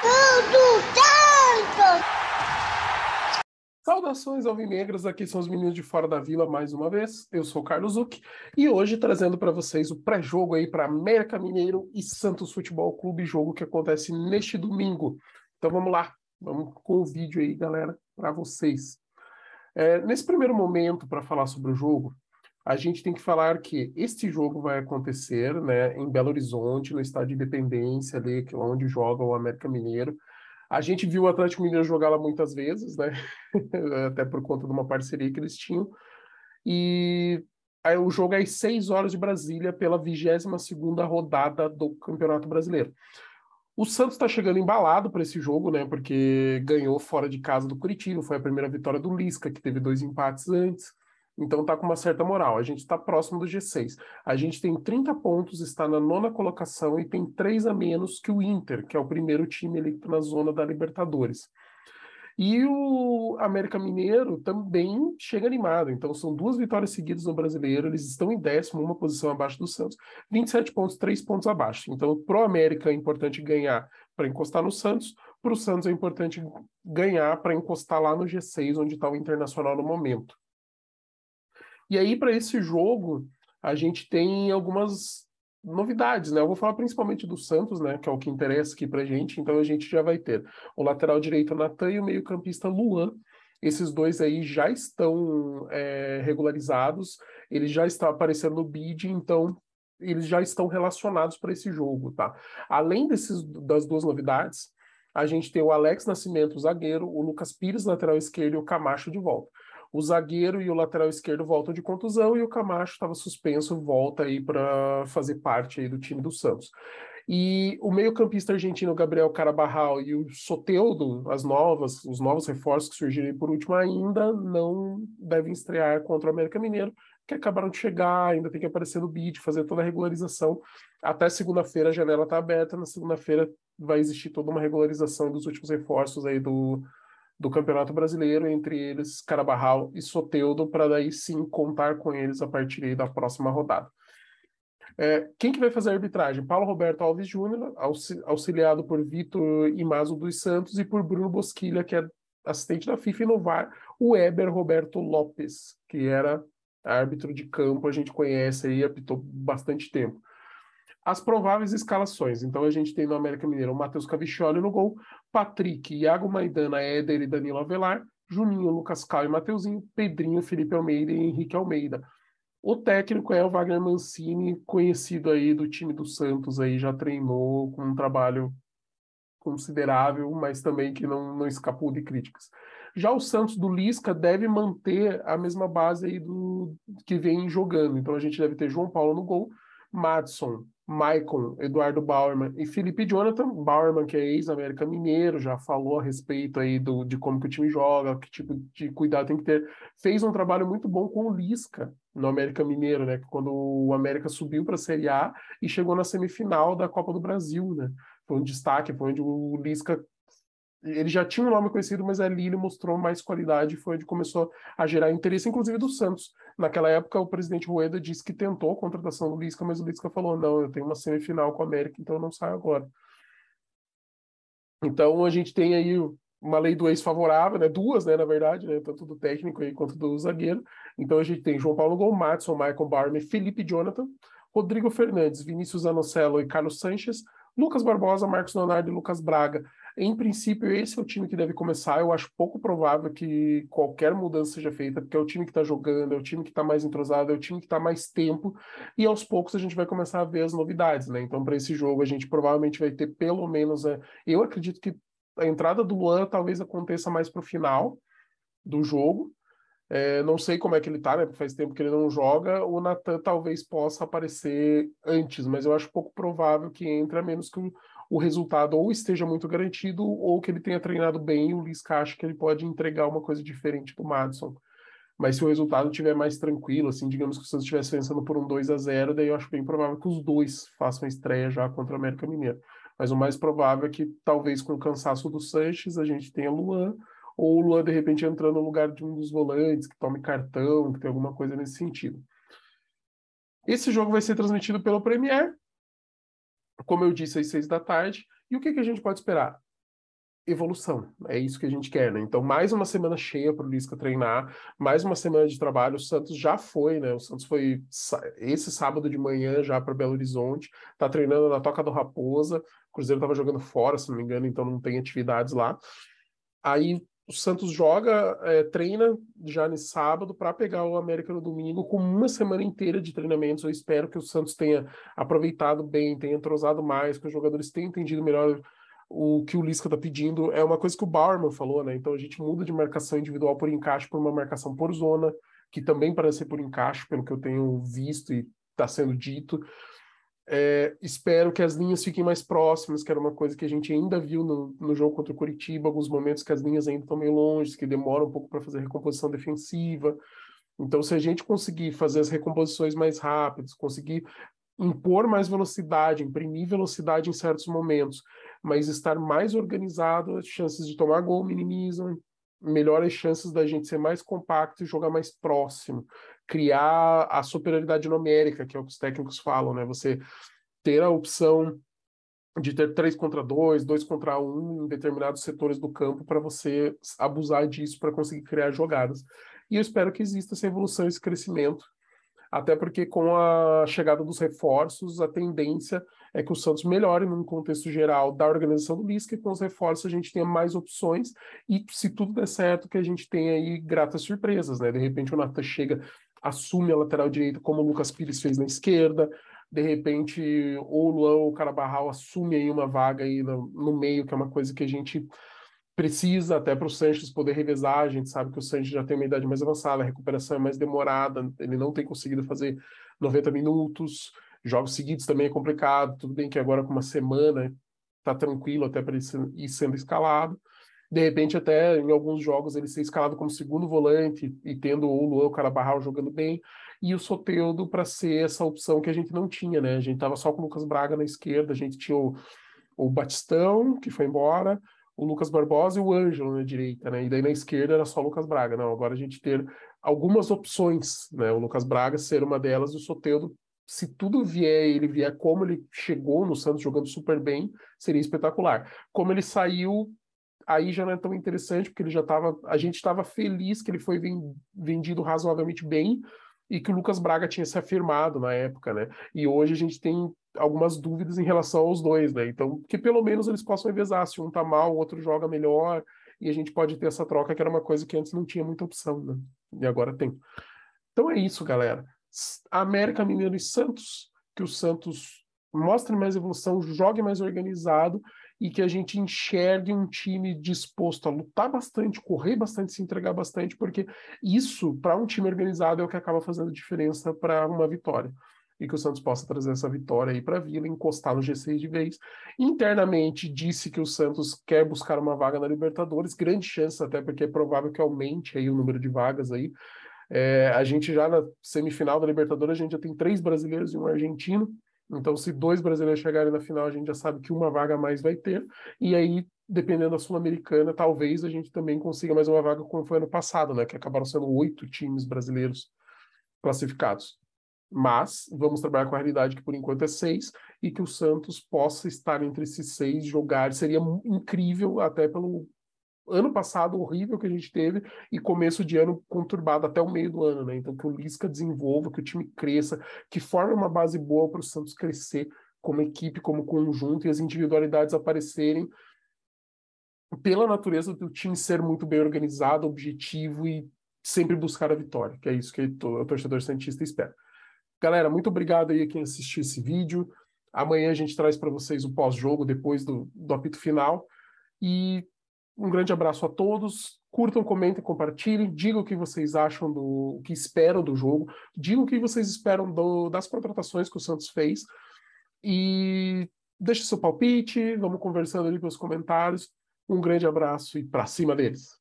Tudo tanto! Saudações alvinegras, aqui são os meninos de fora da vila mais uma vez. Eu sou Carlos Zuc e hoje trazendo para vocês o pré-jogo aí para América Mineiro e Santos Futebol Clube, jogo que acontece neste domingo. Então vamos lá, vamos com o vídeo aí, galera, para vocês. É, nesse primeiro momento, para falar sobre o jogo, a gente tem que falar que este jogo vai acontecer né, em Belo Horizonte, no estádio de Independência, ali, é onde joga o América Mineiro. A gente viu o Atlético Mineiro jogar lá muitas vezes, né? Até por conta de uma parceria que eles tinham. E aí, o jogo é às 6 horas de Brasília, pela 22 rodada do Campeonato Brasileiro. O Santos está chegando embalado para esse jogo, né? Porque ganhou fora de casa do Curitiba, foi a primeira vitória do Lisca, que teve dois empates antes. Então tá com uma certa moral. A gente está próximo do G6. A gente tem 30 pontos, está na nona colocação e tem três a menos que o Inter, que é o primeiro time ali tá na zona da Libertadores. E o América Mineiro também chega animado. Então, são duas vitórias seguidas no brasileiro. Eles estão em décimo, uma posição abaixo do Santos. 27 pontos, três pontos abaixo. Então, pro América é importante ganhar para encostar no Santos. Para o Santos é importante ganhar para encostar lá no G6, onde está o Internacional no momento. E aí, para esse jogo, a gente tem algumas novidades, né? Eu vou falar principalmente do Santos, né? Que é o que interessa aqui pra gente. Então a gente já vai ter o lateral direito Natan e o meio-campista Luan. Esses dois aí já estão é, regularizados, eles já estão aparecendo no bid, então eles já estão relacionados para esse jogo, tá? Além desses, das duas novidades, a gente tem o Alex Nascimento, zagueiro, o Lucas Pires, lateral esquerdo, e o Camacho de volta o zagueiro e o lateral esquerdo voltam de contusão e o Camacho estava suspenso, volta aí para fazer parte aí do time do Santos. E o meio-campista argentino Gabriel Carabarral e o Soteudo, as novas, os novos reforços que surgiram por último ainda não devem estrear contra o América Mineiro, que acabaram de chegar, ainda tem que aparecer no bid, fazer toda a regularização. Até segunda-feira a janela está aberta, na segunda-feira vai existir toda uma regularização dos últimos reforços aí do, do Campeonato Brasileiro, entre eles Carabarral e Soteudo, para daí sim contar com eles a partir da próxima rodada. É, quem que vai fazer a arbitragem? Paulo Roberto Alves Júnior, auxiliado por Vitor Imazo dos Santos e por Bruno Bosquilha, que é assistente da FIFA, e no VAR, o Eber Roberto Lopes, que era árbitro de campo, a gente conhece aí, apitou bastante tempo as prováveis escalações. Então a gente tem no América Mineiro o Matheus Cavicchioli no gol, Patrick, Iago Maidana, Éder e Danilo Avelar, Juninho, Lucas Cal e Mateuzinho, Pedrinho, Felipe Almeida e Henrique Almeida. O técnico é o Wagner Mancini, conhecido aí do time do Santos, aí já treinou com um trabalho considerável, mas também que não, não escapou de críticas. Já o Santos do Lisca deve manter a mesma base aí do que vem jogando. Então a gente deve ter João Paulo no gol, Madison, Maicon, Eduardo Bauerman e Felipe Jonathan. Bauerman, que é ex-América Mineiro, já falou a respeito aí do, de como que o time joga, que tipo de cuidado tem que ter. Fez um trabalho muito bom com o Lisca no América Mineiro, né? Quando o América subiu para a Série A e chegou na semifinal da Copa do Brasil, né? Foi um destaque, foi onde o Lisca ele já tinha um nome conhecido, mas ali ele mostrou mais qualidade, foi onde começou a gerar interesse, inclusive do Santos. Naquela época, o presidente Rueda disse que tentou a contratação do Lisca, mas o Lisca falou: não, eu tenho uma semifinal com a América, então eu não saio agora. Então a gente tem aí uma lei do ex favorável, né? Duas, né, na verdade, né? Tanto do técnico aí quanto do zagueiro. Então a gente tem João Paulo Gol, Matson, Michael Barney, Felipe Jonathan, Rodrigo Fernandes, Vinícius Anocelo e Carlos Sanches, Lucas Barbosa, Marcos Leonardo e Lucas Braga. Em princípio, esse é o time que deve começar. Eu acho pouco provável que qualquer mudança seja feita, porque é o time que está jogando, é o time que está mais entrosado, é o time que está mais tempo, e aos poucos a gente vai começar a ver as novidades, né? Então, para esse jogo, a gente provavelmente vai ter pelo menos. Eu acredito que a entrada do Luan talvez aconteça mais para o final do jogo. É, não sei como é que ele tá, né? Porque faz tempo que ele não joga. O Natan talvez possa aparecer antes, mas eu acho pouco provável que entre, a menos que o, o resultado ou esteja muito garantido ou que ele tenha treinado bem e o Lisca acha que ele pode entregar uma coisa diferente do Madison. Mas se o resultado estiver mais tranquilo, assim, digamos que o Santos estivesse vencendo por um 2 a 0 daí eu acho bem provável que os dois façam a estreia já contra o América Mineiro. Mas o mais provável é que talvez com o cansaço do Sanches a gente tenha Luan, ou o Luan de repente entrando no lugar de um dos volantes, que tome cartão, que tem alguma coisa nesse sentido. Esse jogo vai ser transmitido pelo Premier, como eu disse, às seis da tarde. E o que, que a gente pode esperar? evolução. É isso que a gente quer, né? Então, mais uma semana cheia para o Lisca treinar, mais uma semana de trabalho. O Santos já foi, né? O Santos foi esse sábado de manhã já para Belo Horizonte, tá treinando na Toca do Raposa. O Cruzeiro estava jogando fora, se não me engano, então não tem atividades lá. Aí o Santos joga, é, treina já nesse sábado para pegar o América no domingo com uma semana inteira de treinamentos. Eu espero que o Santos tenha aproveitado bem, tenha entrosado mais, que os jogadores tenham entendido melhor o que o Lisca está pedindo. É uma coisa que o Bauerman falou, né? Então a gente muda de marcação individual por encaixe para uma marcação por zona, que também parece ser por encaixe, pelo que eu tenho visto e está sendo dito. É, espero que as linhas fiquem mais próximas, que era uma coisa que a gente ainda viu no, no jogo contra o Curitiba, alguns momentos que as linhas ainda estão meio longe, que demoram um pouco para fazer recomposição defensiva. Então, se a gente conseguir fazer as recomposições mais rápidas, conseguir impor mais velocidade, imprimir velocidade em certos momentos, mas estar mais organizado, as chances de tomar gol minimizam, melhora as chances da gente ser mais compacto e jogar mais próximo criar a superioridade numérica, que é o que os técnicos falam, né? Você ter a opção de ter três contra dois, dois contra um em determinados setores do campo para você abusar disso para conseguir criar jogadas. E eu espero que exista essa evolução, esse crescimento, até porque com a chegada dos reforços, a tendência é que o Santos melhore num contexto geral da organização do Lisca, e com os reforços a gente tenha mais opções, e se tudo der certo, que a gente tenha aí gratas surpresas, né? De repente o Natan chega assume a lateral direita, como o Lucas Pires fez na esquerda. De repente, ou o Luan ou o Carabarral assume aí uma vaga aí no, no meio, que é uma coisa que a gente precisa até para o Sanches poder revezar. A gente sabe que o Sanches já tem uma idade mais avançada, a recuperação é mais demorada, ele não tem conseguido fazer 90 minutos. Jogos seguidos também é complicado. Tudo bem que agora com uma semana tá tranquilo até para ele ir sendo escalado de repente até em alguns jogos ele ser escalado como segundo volante e tendo o Luan, Carabarral jogando bem, e o Soteudo para ser essa opção que a gente não tinha, né? A gente tava só com o Lucas Braga na esquerda, a gente tinha o, o Batistão, que foi embora, o Lucas Barbosa e o Ângelo na direita, né? E daí na esquerda era só o Lucas Braga. Não, agora a gente ter algumas opções, né? O Lucas Braga ser uma delas e o Soteudo se tudo vier, ele vier como ele chegou no Santos jogando super bem, seria espetacular. Como ele saiu, aí já não é tão interessante, porque ele já estava. A gente estava feliz que ele foi vendido razoavelmente bem e que o Lucas Braga tinha se afirmado na época, né? E hoje a gente tem algumas dúvidas em relação aos dois, né? Então, que pelo menos eles possam revezar. Se um tá mal, o outro joga melhor, e a gente pode ter essa troca, que era uma coisa que antes não tinha muita opção, né? E agora tem. Então é isso, galera. América Mineiro e Santos, que o Santos mostre mais evolução, jogue mais organizado e que a gente enxergue um time disposto a lutar bastante, correr bastante, se entregar bastante, porque isso, para um time organizado, é o que acaba fazendo diferença para uma vitória. E que o Santos possa trazer essa vitória aí para a Vila, encostar no G6 de vez. Internamente, disse que o Santos quer buscar uma vaga na Libertadores, grande chance, até porque é provável que aumente aí o número de vagas aí. É, a gente já na semifinal da Libertadores, a gente já tem três brasileiros e um argentino. Então, se dois brasileiros chegarem na final, a gente já sabe que uma vaga a mais vai ter. E aí, dependendo da Sul-Americana, talvez a gente também consiga mais uma vaga como foi ano passado, né? Que acabaram sendo oito times brasileiros classificados. Mas vamos trabalhar com a realidade que por enquanto é seis e que o Santos possa estar entre esses seis jogar. Seria incrível, até pelo ano passado horrível que a gente teve e começo de ano conturbado até o meio do ano, né? Então que o Lisca desenvolva, que o time cresça, que forme uma base boa para o Santos crescer como equipe, como conjunto e as individualidades aparecerem pela natureza do time ser muito bem organizado, objetivo e sempre buscar a vitória, que é isso que o torcedor santista espera. Galera, muito obrigado aí a quem assistiu esse vídeo. Amanhã a gente traz para vocês o pós-jogo, depois do, do apito final. E um grande abraço a todos. Curtam, comentem, compartilhem. Digam o que vocês acham do o que esperam do jogo. Digam o que vocês esperam do, das contratações que o Santos fez. E deixe seu palpite. Vamos conversando ali pelos comentários. Um grande abraço e para cima deles.